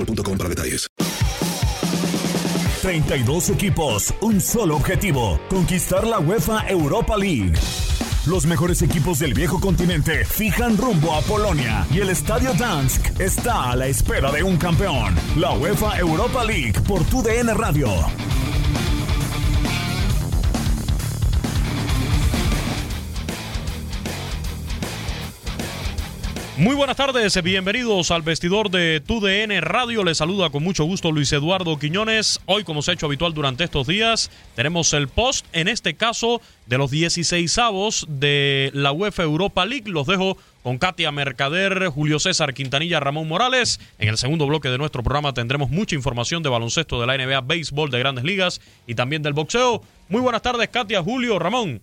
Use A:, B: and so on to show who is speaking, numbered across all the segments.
A: boostmobile.com para detalles.
B: 32 equipos, un solo objetivo, conquistar la UEFA Europa League. Los mejores equipos del viejo continente fijan rumbo a Polonia y el Estadio Dansk está a la espera de un campeón. La UEFA Europa League por TUDN Radio.
C: Muy buenas tardes, bienvenidos al vestidor de TUDN Radio. Les saluda con mucho gusto Luis Eduardo Quiñones. Hoy, como se ha hecho habitual durante estos días, tenemos el post, en este caso, de los 16 avos de la UEFA Europa League. Los dejo con Katia Mercader, Julio César Quintanilla, Ramón Morales. En el segundo bloque de nuestro programa tendremos mucha información de baloncesto de la NBA, béisbol de grandes ligas y también del boxeo. Muy buenas tardes, Katia, Julio, Ramón.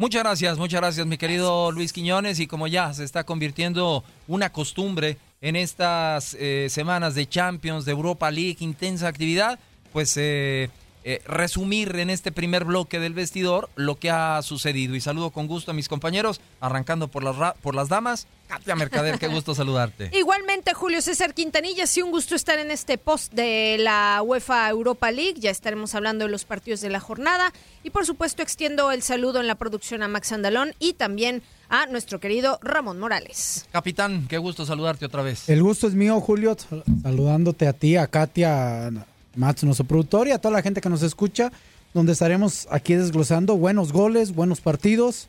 D: Muchas gracias, muchas gracias, mi querido Luis Quiñones. Y como ya se está convirtiendo una costumbre en estas eh, semanas de Champions, de Europa League, intensa actividad, pues eh, eh, resumir en este primer bloque del vestidor lo que ha sucedido. Y saludo con gusto a mis compañeros, arrancando por las, por las damas. Katia Mercader, qué gusto saludarte.
E: Igualmente, Julio César Quintanilla, sí, un gusto estar en este post de la UEFA Europa League. Ya estaremos hablando de los partidos de la jornada. Y por supuesto, extiendo el saludo en la producción a Max Andalón y también a nuestro querido Ramón Morales.
D: Capitán, qué gusto saludarte otra vez.
F: El gusto es mío, Julio, sal- saludándote a ti, a Katia, a Mats, nuestro productor, y a toda la gente que nos escucha, donde estaremos aquí desglosando buenos goles, buenos partidos.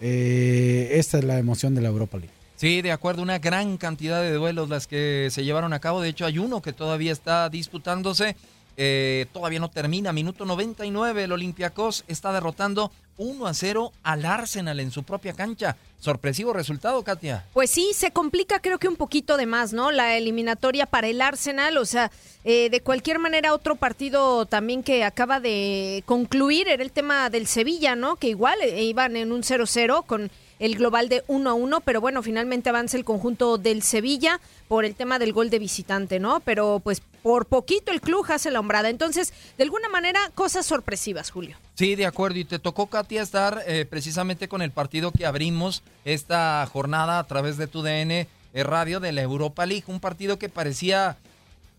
F: Eh, esta es la emoción de la Europa League.
D: Sí, de acuerdo, una gran cantidad de duelos las que se llevaron a cabo. De hecho, hay uno que todavía está disputándose. Eh, todavía no termina. Minuto 99, el Olympiacos está derrotando 1 a 0 al Arsenal en su propia cancha. Sorpresivo resultado, Katia.
E: Pues sí, se complica creo que un poquito de más, ¿no? La eliminatoria para el Arsenal, o sea, eh, de cualquier manera otro partido también que acaba de concluir era el tema del Sevilla, ¿no? Que igual eh, iban en un 0-0 con el global de 1 a 1, pero bueno, finalmente avanza el conjunto del Sevilla por el tema del gol de visitante, ¿no? Pero pues por poquito el club hace la hombrada. Entonces, de alguna manera, cosas sorpresivas, Julio.
D: Sí, de acuerdo. Y te tocó, Katia, estar eh, precisamente con el partido que abrimos esta jornada a través de tu DN eh, Radio de la Europa League. Un partido que parecía,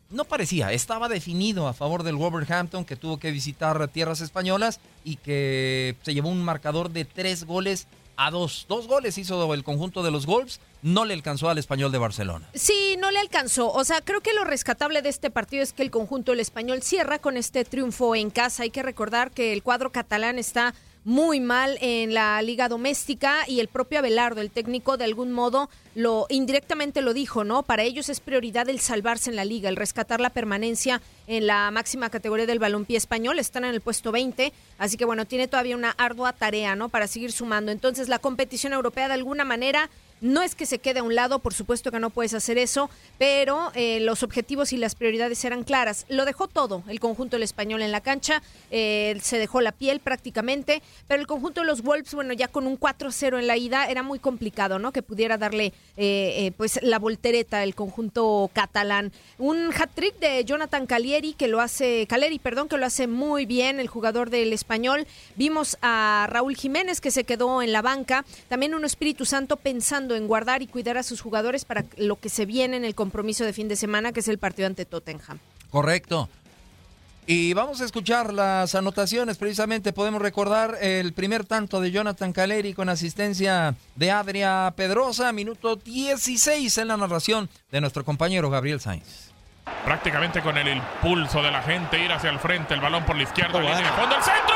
D: no parecía, estaba definido a favor del Wolverhampton, que tuvo que visitar tierras españolas y que se llevó un marcador de tres goles a dos. Dos goles hizo el conjunto de los Wolves. No le alcanzó al español de Barcelona.
E: Sí, no le alcanzó. O sea, creo que lo rescatable de este partido es que el conjunto del español cierra con este triunfo en casa. Hay que recordar que el cuadro catalán está muy mal en la liga doméstica y el propio Abelardo, el técnico, de algún modo lo indirectamente lo dijo, ¿no? Para ellos es prioridad el salvarse en la liga, el rescatar la permanencia en la máxima categoría del balompié español, están en el puesto 20, así que bueno, tiene todavía una ardua tarea, ¿no? Para seguir sumando. Entonces, la competición europea de alguna manera no es que se quede a un lado, por supuesto que no puedes hacer eso, pero eh, los objetivos y las prioridades eran claras. Lo dejó todo el conjunto del español en la cancha, eh, se dejó la piel prácticamente, pero el conjunto de los Wolves, bueno, ya con un 4-0 en la ida era muy complicado, ¿no? Que pudiera darle eh, pues la voltereta el conjunto catalán. Un hat-trick de Jonathan Calieri que lo hace, Caleri, perdón, que lo hace muy bien el jugador del español. Vimos a Raúl Jiménez que se quedó en la banca, también un Espíritu Santo pensando en guardar y cuidar a sus jugadores para lo que se viene en el compromiso de fin de semana, que es el partido ante Tottenham.
D: Correcto. Y vamos a escuchar las anotaciones. Precisamente podemos recordar el primer tanto de Jonathan Caleri con asistencia de Adria Pedrosa, minuto 16 en la narración de nuestro compañero Gabriel Sainz.
G: Prácticamente con el impulso de la gente ir hacia el frente, el balón por la izquierda, línea de fondo, el centro,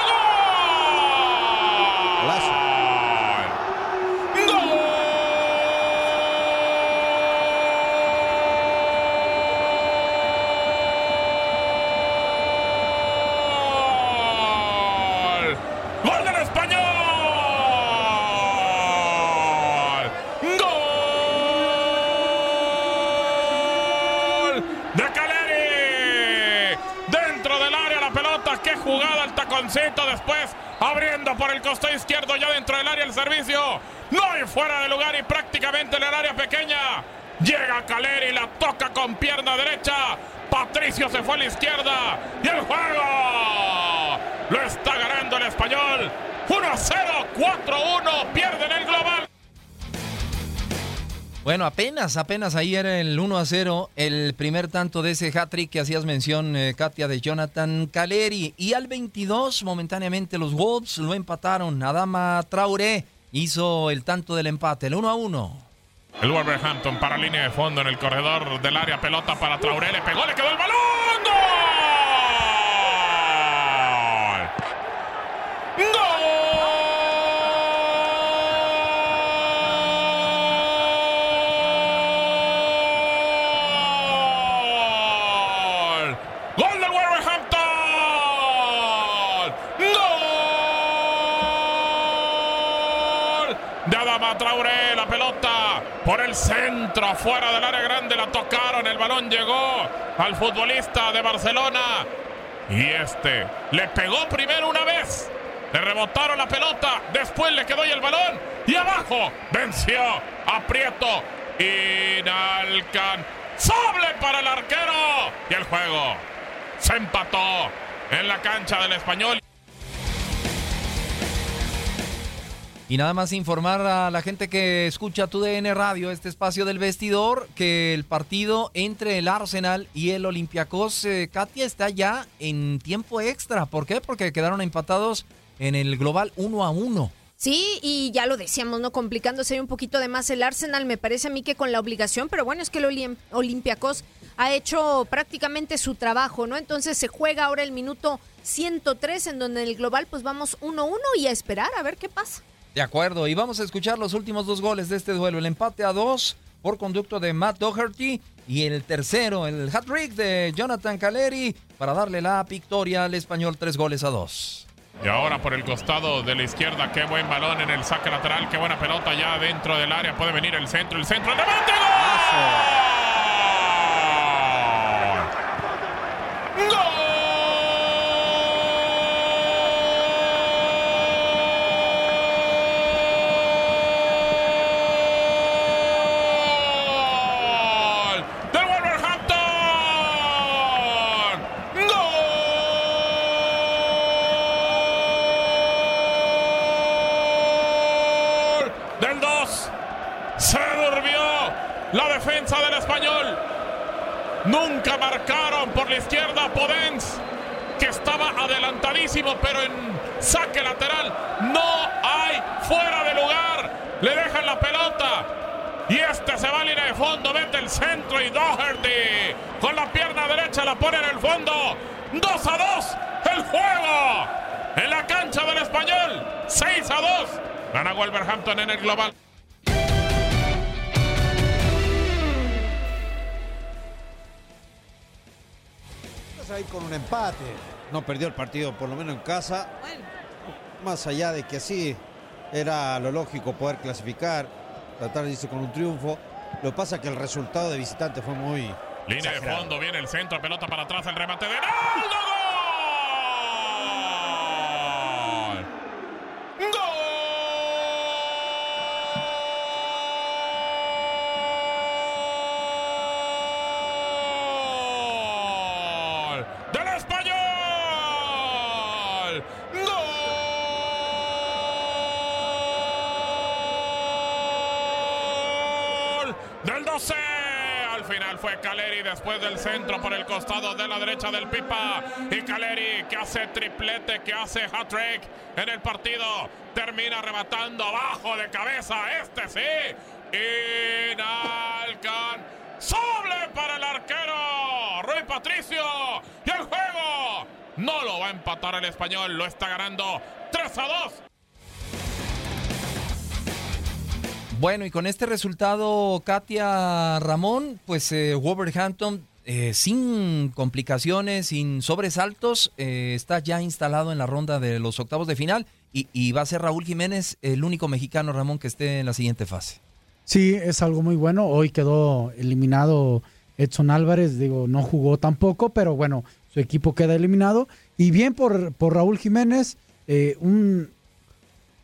G: abriendo por el costado izquierdo ya dentro del área el servicio. No hay fuera de lugar y prácticamente en el área pequeña. Llega Caleri, la toca con pierna derecha. Patricio se fue a la izquierda y el juego lo está ganando el español. 1-0, 4-1, pierden el global.
D: Bueno, apenas, apenas ahí era el 1 a 0, el primer tanto de ese hat-trick que hacías mención, eh, Katia, de Jonathan Caleri. Y al 22, momentáneamente, los Wolves lo empataron. Adama Traoré hizo el tanto del empate, el 1 a 1.
G: El Wolverhampton para línea de fondo en el corredor del área, pelota para Traoré, le pegó, le quedó el balón. ¡Gol! ¡Gol! Por el centro, fuera del área grande, la tocaron, el balón llegó al futbolista de Barcelona y este le pegó primero una vez, le rebotaron la pelota, después le quedó y el balón y abajo venció a Prieto, inalcanzable para el arquero y el juego se empató en la cancha del español.
D: Y nada más informar a la gente que escucha tu DN Radio, este espacio del vestidor, que el partido entre el Arsenal y el Olympiacos, eh, Katia, está ya en tiempo extra. ¿Por qué? Porque quedaron empatados en el global 1 a 1.
E: Sí, y ya lo decíamos, ¿no? Complicándose un poquito de más el Arsenal, me parece a mí que con la obligación, pero bueno, es que el Olympiacos ha hecho prácticamente su trabajo, ¿no? Entonces se juega ahora el minuto 103, en donde en el global pues vamos 1-1 y a esperar a ver qué pasa.
D: De acuerdo, y vamos a escuchar los últimos dos goles de este duelo. El empate a dos por conducto de Matt Doherty y el tercero, el hat-trick de Jonathan Caleri para darle la victoria al español tres goles a dos.
G: Y ahora por el costado de la izquierda, qué buen balón en el saque lateral, qué buena pelota ya dentro del área, puede venir el centro, el centro, el remate, ¡Gol! ¡Gol! Izquierda Podens, que estaba adelantadísimo, pero en saque lateral no hay fuera de lugar. Le dejan la pelota. Y este se va a línea de fondo, mete el centro y Doherty con la pierna derecha la pone en el fondo. 2 a 2 el juego en la cancha del español. 6 a 2. Gana Wolverhampton en el global.
H: Vas a ir con un empate. No perdió el partido, por lo menos en casa. Más allá de que así era lo lógico poder clasificar, tratar de irse con un triunfo. Lo que pasa es que el resultado de visitante fue muy.
G: Línea de fondo, viene el centro, pelota para atrás, el remate de Ronaldo. ¡Gol! ¡Gol! ¡Del español! ¡Gol! ¡Del 12! Al final fue Después del centro por el costado de la derecha del Pipa. Y Caleri que hace triplete, que hace hat-trick en el partido. Termina rematando abajo de cabeza. Este sí. Inalcanzable para el arquero. Rui Patricio. Y el juego no lo va a empatar el español. Lo está ganando 3 a 2.
D: Bueno, y con este resultado, Katia Ramón, pues eh, Wolverhampton, eh, sin complicaciones, sin sobresaltos, eh, está ya instalado en la ronda de los octavos de final y, va a ser Raúl Jiménez el único mexicano, Ramón, que esté en la siguiente fase.
F: Sí, es algo muy bueno. Hoy quedó eliminado Edson Álvarez, digo, no jugó tampoco, pero bueno, su equipo queda eliminado. Y bien por, por Raúl Jiménez, eh, un,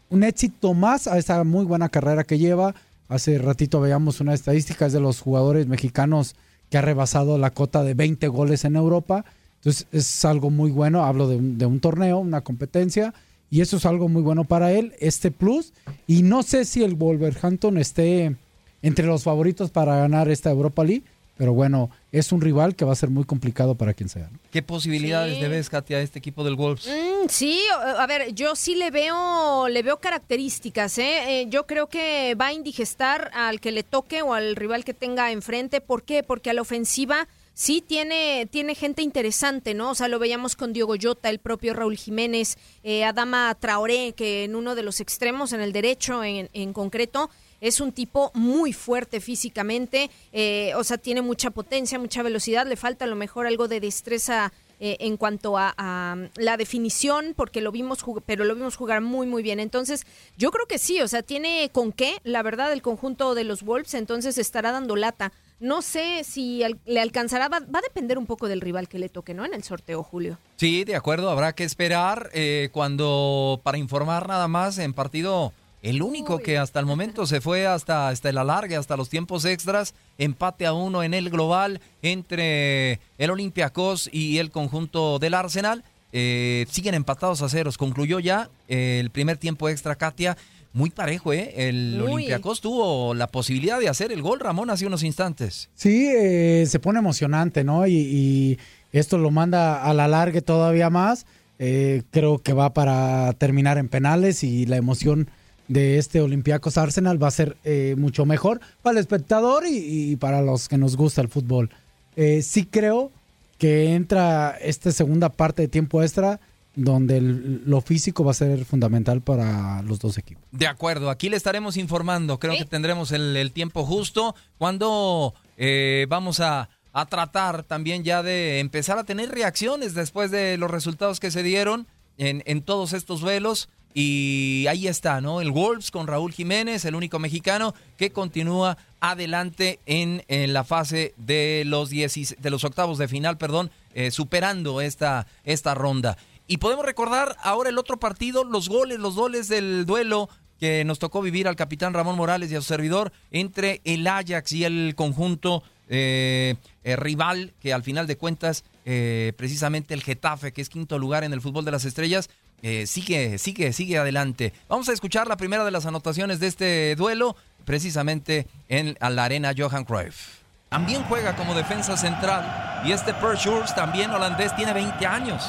F: un éxito más a esa muy buena carrera que lleva. Hace ratito veíamos una estadística, es de los jugadores mexicanos que ha rebasado la cota de 20 goles en Europa. Entonces es algo muy bueno, hablo de un, de un torneo, una competencia, y eso es algo muy bueno para él, este plus. Y no sé si el Wolverhampton esté entre los favoritos para ganar esta Europa League, pero bueno, es un rival que va a ser muy complicado para quien sea. ¿no?
D: ¿Qué posibilidades
E: Sí.
D: le ves, Katia, a este equipo del Wolves?
E: Mm, sí, a ver, yo sí le veo, le veo características, ¿eh? Eh, Yo creo que va a indigestar al que le toque o al rival que tenga enfrente. ¿Por qué? Porque a la ofensiva sí tiene, tiene gente interesante, ¿no? O sea, lo veíamos con Diogo Jota, el propio Raúl Jiménez, eh, Adama Traoré, que en uno de los extremos, en el derecho en, en concreto, es un tipo muy fuerte físicamente, eh, o sea, tiene mucha potencia, mucha velocidad, le falta a lo mejor algo de destreza eh, en cuanto a, a, la definición, porque lo vimos, pero lo vimos jugar muy, muy bien. Entonces, yo creo que sí, o sea, tiene con qué, la verdad, el conjunto de los Wolves, entonces estará dando lata. No sé si le alcanzará, va, va a depender un poco del rival que le toque, ¿no? En el sorteo, Julio.
D: Sí, de acuerdo, habrá que esperar eh, cuando, para informar nada más, en partido, el único que hasta el momento se fue hasta, hasta el alargue, hasta los tiempos extras, empate a uno en el global entre el Olympiacos y el conjunto del Arsenal. Eh, siguen empatados a ceros. Concluyó ya el primer tiempo extra, Katia. Muy parejo, ¿eh? El
F: Muy.
D: Olympiacos tuvo la posibilidad de hacer el gol, Ramón, hace unos instantes.
F: Sí, eh, se pone emocionante, ¿no? Y, y esto lo manda a la largue todavía más. Eh, creo que va para terminar en penales y la emoción de este Olympiacos Arsenal va a ser eh, mucho mejor para el espectador y, y para los que nos gusta el fútbol. Eh, sí creo que entra esta segunda parte de tiempo extra donde el- lo físico va a ser fundamental para los dos equipos.
D: De acuerdo, aquí le estaremos informando. Creo que tendremos el, el tiempo justo cuando eh, vamos a, a tratar también ya de empezar a tener reacciones después de los resultados que se dieron en, en todos estos duelos. Y ahí está, ¿no? El Wolves con Raúl Jiménez, el único mexicano que continúa adelante en, en la fase de los, 16 de los octavos de final, perdón, eh, superando esta, esta ronda. Y podemos recordar ahora el otro partido, los goles, los goles del duelo que nos tocó vivir al capitán Ramón Morales y a su servidor entre el Ajax y el conjunto eh, eh, rival, que al final de cuentas, precisamente el Getafe, que es quinto lugar en el fútbol de las estrellas, eh, sigue, sigue, sigue adelante. Vamos a escuchar la primera de las anotaciones de este duelo, precisamente en la arena Johan Cruyff. También juega como defensa central y este Pershurs, también holandés, tiene 20 años.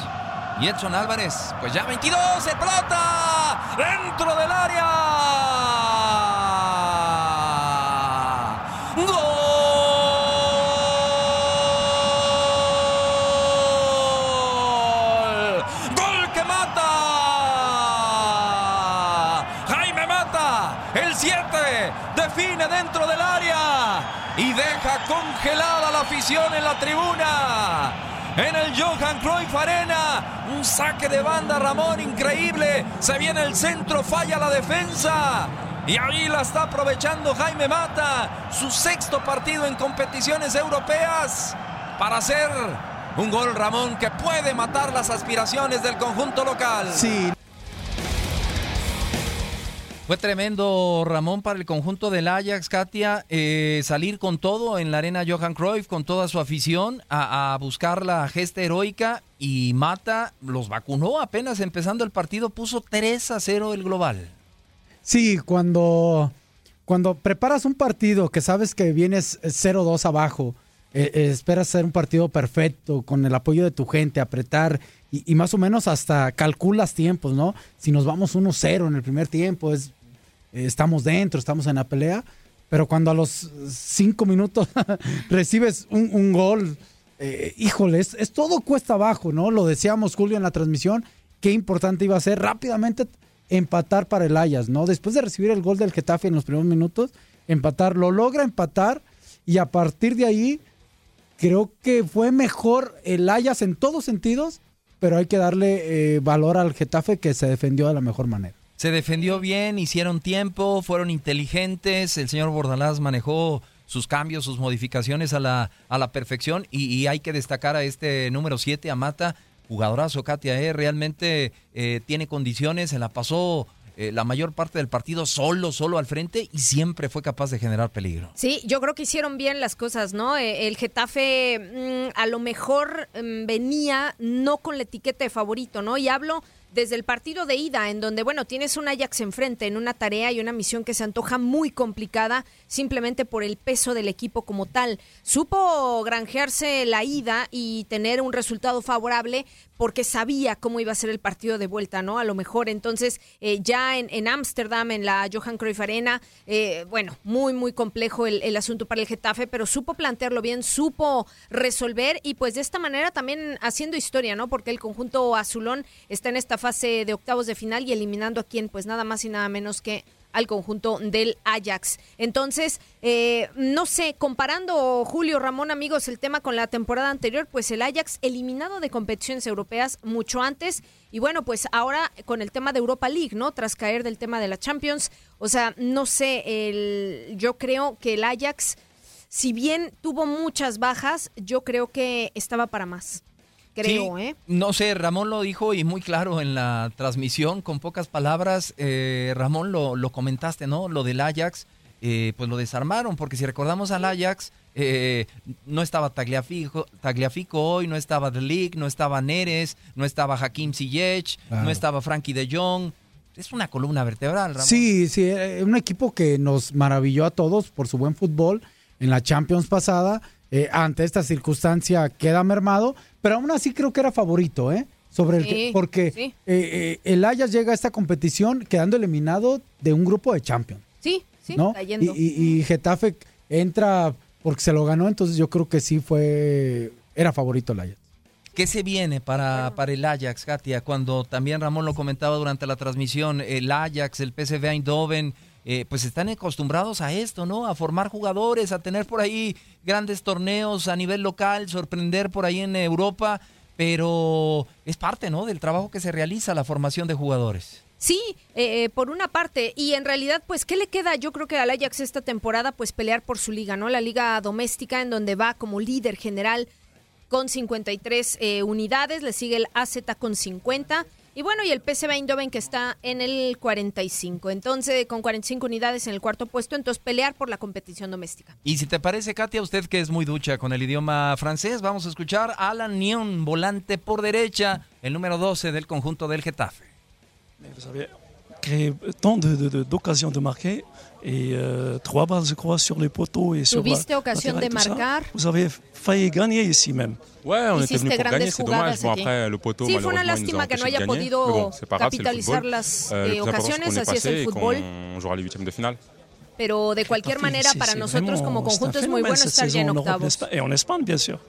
D: Y Edson Álvarez, pues ya 22, el pelota dentro del área. Define dentro del área y deja congelada la afición en la tribuna. En el Johan Cruyff Arena, un saque de banda Ramón increíble. Se viene el centro, falla la defensa. Y ahí la está aprovechando Jaime Mata, su sexto partido en competiciones europeas, para hacer un gol Ramón que puede matar las aspiraciones del conjunto local.
F: Sí.
D: Fue tremendo, Ramón, para el conjunto del Ajax, Katia, eh, salir con todo en la arena Johan Cruyff, con toda su afición, a, buscar la gesta heroica y Mata los vacunó apenas empezando el partido, puso 3 a 0 el global.
F: Sí, cuando, cuando preparas un partido que sabes que vienes 0-2 abajo, eh, eh, esperas hacer un partido perfecto, con el apoyo de tu gente, apretar y, más o menos hasta calculas tiempos, ¿no? Si nos vamos 1-0 en el primer tiempo, es, estamos dentro, estamos en la pelea, pero cuando a los cinco minutos recibes un, gol, eh, híjole, es, es, todo cuesta abajo, ¿no? Lo decíamos Julio en la transmisión, qué importante iba a ser rápidamente empatar para el Ayas, ¿no? Después de recibir el gol del Getafe en los primeros minutos, empatar, lo logra empatar y a partir de ahí creo que fue mejor el Ayas en todos sentidos, pero hay que darle eh, valor al Getafe que se defendió de la mejor manera.
D: Se defendió bien, hicieron tiempo, fueron inteligentes, el señor Bordalás manejó sus cambios, sus modificaciones a la, a la perfección y, y hay que destacar a este número 7, a Mata, jugadorazo Katia, eh, realmente eh, tiene condiciones, se la pasó eh, la mayor parte del partido solo, solo al frente y siempre fue capaz de generar peligro.
E: Sí, yo creo que hicieron bien las cosas, ¿no? Eh, el Getafe mmm, a lo mejor mmm, venía no con la etiqueta de favorito, ¿no? Y hablo desde el partido de ida, en donde, bueno, tienes un Ajax enfrente, en una tarea y una misión que se antoja muy complicada, simplemente por el peso del equipo como tal. Supo granjearse la ida y tener un resultado favorable porque sabía cómo iba a ser el partido de vuelta, ¿no? A lo mejor entonces eh, ya en Ámsterdam, en, la Johan Cruyff Arena, eh, bueno, muy, muy complejo el, el, asunto para el Getafe, pero supo plantearlo bien, supo resolver y pues de esta manera también haciendo historia, ¿no? Porque el conjunto azulón está en esta fase de octavos de final y eliminando a quien, pues nada más y nada menos que al conjunto del Ajax. Entonces, eh, no sé, comparando Julio Ramón, amigos, el tema con la temporada anterior, pues el Ajax eliminado de competiciones europeas mucho antes y bueno, pues ahora con el tema de Europa League, ¿no? Tras caer del tema de la Champions, o sea, no sé, el, yo creo que el Ajax, si bien tuvo muchas bajas, yo creo que estaba para más creo,
D: sí,
E: ¿eh?
D: No sé, Ramón lo dijo y muy claro en la transmisión, con pocas palabras, eh, Ramón lo, lo, comentaste, ¿no? Lo del Ajax, eh, pues lo desarmaron, porque si recordamos al Ajax, eh, no estaba Tagliafico, Tagliafico hoy, no estaba The League, no estaba Neres, no estaba Hakim Ziyech, claro. no estaba Frankie de Jong. Es una columna vertebral, Ramón.
F: Sí, sí, un equipo que nos maravilló a todos por su buen fútbol en la Champions pasada. Eh, ante esta circunstancia queda mermado, pero aún así creo que era favorito, ¿eh? Sobre el
E: sí,
F: que, porque
E: sí.
F: eh, el Ajax llega a esta competición quedando eliminado de un grupo de Champions.
E: Sí, sí,
F: ¿no?
E: cayendo.
F: Y, y, y, Getafe entra porque se lo ganó, entonces yo creo que sí fue, era favorito el Ajax.
D: ¿Qué se viene para, para el Ajax, Katia? Cuando también Ramón lo comentaba durante la transmisión, el Ajax, el PSV Eindhoven, eh, pues están acostumbrados a esto, ¿no? A formar jugadores, a tener por ahí grandes torneos a nivel local, sorprender por ahí en Europa, pero es parte, ¿no? Del trabajo que se realiza la formación de jugadores.
E: Sí, eh, por una parte, y en realidad, pues, ¿qué le queda? Yo creo que al Ajax esta temporada, pues, pelear por su liga, ¿no? La liga doméstica, en donde va como líder general con 53 eh, unidades, le sigue el AZ con 50, y bueno, y el PSV Eindhoven que está en el 45. Entonces, con 45 unidades en el cuarto puesto, entonces pelear por la competición doméstica.
D: Y si te parece, Katia, usted que es muy ducha con el idioma francés, vamos a escuchar a Alan Nion, volante por derecha, el número 12 del conjunto del Getafe.
I: Vous avez créé tant d'occasions de, de, de, marquer et euh, trois balles, je crois, sur les poteaux et sur
E: Tuviste occasion de marcar.
I: Ça. Vous avez failli gagner ici même.
G: Ouais, on était venu pour gagner, c'est dommage. Bon, après, le poteau,
E: sí, fue una lástima que no haya podido
G: bon, pas grave,
E: capitalizar las
G: euh,
E: eh, ocasiones, así es el fútbol.
G: On jouera les huitièmes de finale.
E: Pero de cualquier manera, para nosotros como conjunto es muy bueno estar ya en octavos.
I: Et en Espagne, bien sûr.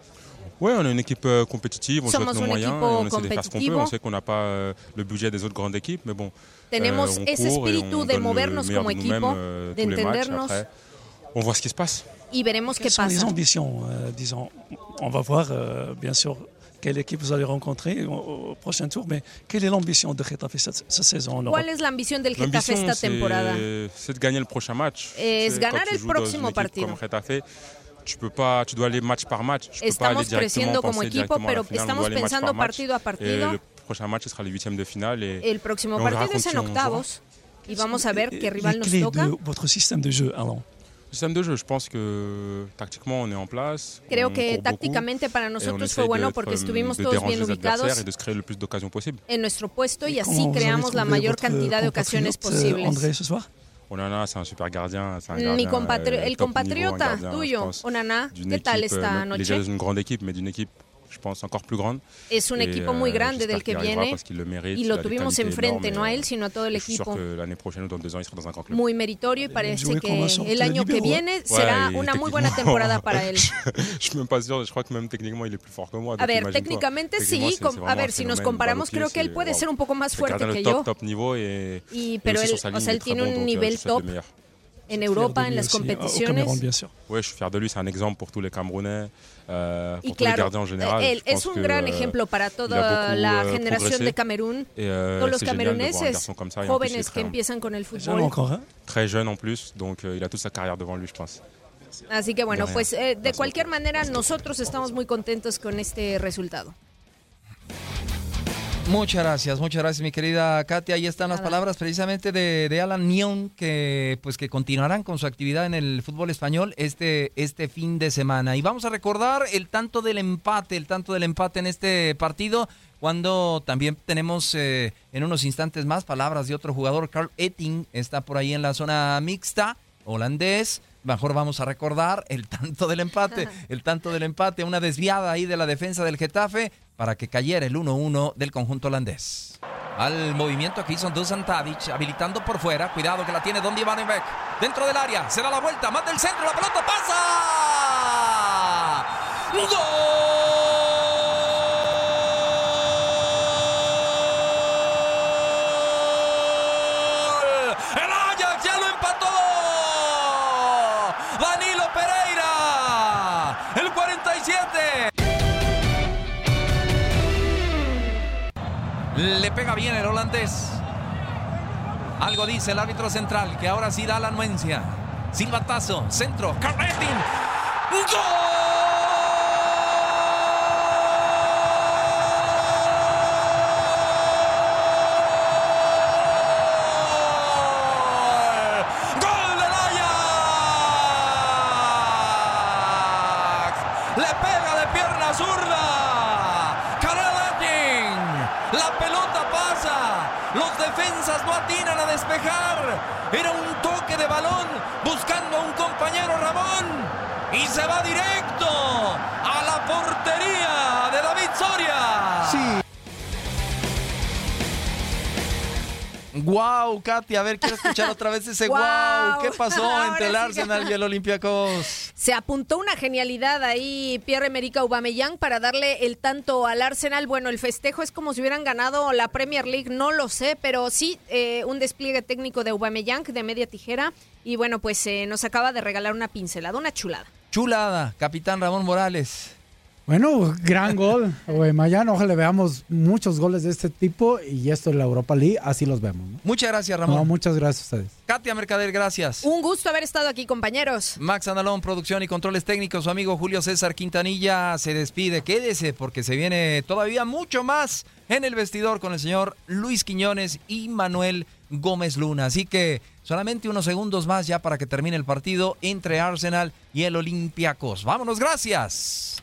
J: Ouais, on est une équipe euh, compétitive, on
E: Somos
J: avec nos moyens, et on essaie de faire ce qu'on peut. On sait qu'on n'a pas euh, le budget des autres grandes équipes, mais bon.
E: Tenemos
J: euh, on
E: ese espíritu de movernos como equipo,
J: euh,
E: de
J: les matchs.
E: entendernos.
J: Après, on voit ce qui se passe.
E: y veremos qué
I: Quelles sont les
E: pasa.
I: ambitions euh, Disons, on va voir euh, bien sûr quelle équipe vous allez rencontrer au, prochain tour, mais quelle est l'ambition de Getafe cette, cette saison en Europe?
E: ¿Cuál es la ambición del Getafe
J: L'ambition,
E: esta temporada?
J: c'est de gagner le prochain match.
E: Es
J: C'est
E: ganar el próximo partido.
J: Comme Getafe, tu peux pas, tu dois aller match par match. Tu peux pas aller
E: Estamos
J: directement
E: creciendo como equipo, pero estamos pensando
J: par match.
E: partido a partido.
J: Et le prochain match, ce sera les huitièmes de finale. Et,
E: El próximo partido es en octavos y vamos a ver qué rival nos toca.
I: de votre système de jeu, Alain
J: Le système de jeu, je pense que tactiquement, on est en place.
E: Creo que tácticamente para nosotros fue bueno porque
J: euh,
E: estuvimos todos bien ubicados
J: et de se créer le plus d'occasions possible.
E: en nuestro puesto y así creamos la mayor cantidad de ocasiones
I: euh,
E: posibles.
I: André ce soir
J: Onana, c'est un super gardien. un
E: Mi
J: gardien,
E: compatri-
J: euh,
E: el compatriota
J: niveau, un gardien, je
E: tuyo,
J: pense,
E: Onana,
J: d'une
E: ¿qué tal esta noche?
J: Déjà dans une grande équipe, mais d'une équipe, je pense, encore plus grande.
E: Es un
J: Et,
E: equipo muy
J: euh,
E: grande
J: j'espère
E: del que viene
J: parce qu'il le mérite,
E: y lo tuvimos enfrente, no a él, sino a todo el
J: je suis sûr
E: equipo.
J: que l'année prochaine ou dans deux ans, il sera dans un grand club.
E: Muy meritorio y parece que el año que viene será
J: Ouais,
E: una muy buena temporada para él.
J: je suis même pas sûr, je crois que même techniquement, il est plus fort que moi.
E: A ver, técnicamente
J: Techniquement,
E: sí, a ver, si nos comparamos, creo que él puede ser un poco más fuerte que
J: top,
E: yo.
J: top niveau et,
E: Y- pero él, o sea, tiene un
J: euh,
E: nivel top. En Europa, en las
I: Aussi, au
E: competiciones.
I: Sûr.
J: Ouais, je suis fier de lui, c'est un exemple pour tous les Camerounais, euh, pour
E: Y
J: tous les
E: claro,
J: gardiens en général.
E: él es un
J: que,
E: gran
J: euh,
E: ejemplo para toda la
J: euh,
E: generación
J: progressé.
E: de Camerún,
J: Et, euh,
E: todos los cameruneses,
J: comme ça, plus,
E: jóvenes
J: très
E: que
J: jeune.
E: empiezan con el
I: Jeune
E: fútbol.
I: encore, hein
J: Très jeune en plus, donc euh, il a toute sa carrière devant lui, je pense.
E: Así que bueno,
J: De
E: pues eh, de cualquier manera nosotros estamos muy contentos con este resultado.
D: Muchas gracias, muchas gracias, mi querida Katia. Ahí están las palabras precisamente de, de Alan Neon, que pues que continuarán con su actividad en el fútbol español este, este fin de semana. Y vamos a recordar el tanto del empate, el tanto del empate en este partido, cuando también tenemos eh, en unos instantes más palabras de otro jugador, Carl Etting, está por ahí en la zona mixta, holandés. Mejor vamos a recordar el tanto del empate, el tanto del empate, una desviada ahí de la defensa del Getafe para que cayera el 1-1 del conjunto holandés. Al movimiento que hizo Dusan Tadic, habilitando por fuera. Cuidado que la tiene Don Ivanovec. Dentro del área, se da la vuelta, más del centro, la pelota pasa. ¡Gol! El Ajax ya lo empató. Danilo Pereira, el 47. Le pega bien el holandés. Algo dice el árbitro central, que ahora sí da la anuencia. Silbatazo, centro, Carletin. ¡Gol! Defensas no atinan a despejar. Era un toque de balón buscando a un compañero Ramón. Y se va directo Wow, Katy, a ver, quiero escuchar otra vez ese wow. ¿Qué pasó
E: Ahora
D: entre el
E: sí.
D: Arsenal y el Olympiacos?
E: Se apuntó una genialidad ahí Pierre-Emerick Aubameyang para darle el tanto al Arsenal. Bueno, el festejo es como si hubieran ganado la Premier League, no lo sé, pero sí eh, un despliegue técnico de Aubameyang de media tijera y bueno, pues eh, nos acaba de regalar una pincelada, una chulada.
D: Chulada, capitán Ramón Morales.
F: Bueno, gran gol. Mañana ojalá veamos muchos goles de este tipo y esto en la Europa League, así los vemos. ¿no?
D: Muchas gracias, Ramón.
F: No, muchas gracias a ustedes.
D: Katia Mercader, gracias.
E: Un gusto haber estado aquí, compañeros.
D: Max Andalón, producción y controles técnicos. Su amigo Julio César Quintanilla se despide. Quédese porque se viene todavía mucho más en el vestidor con el señor Luis Quiñones y Manuel Gómez Luna. Así que solamente unos segundos más ya para que termine el partido entre Arsenal y el Olympiacos. Vámonos, gracias.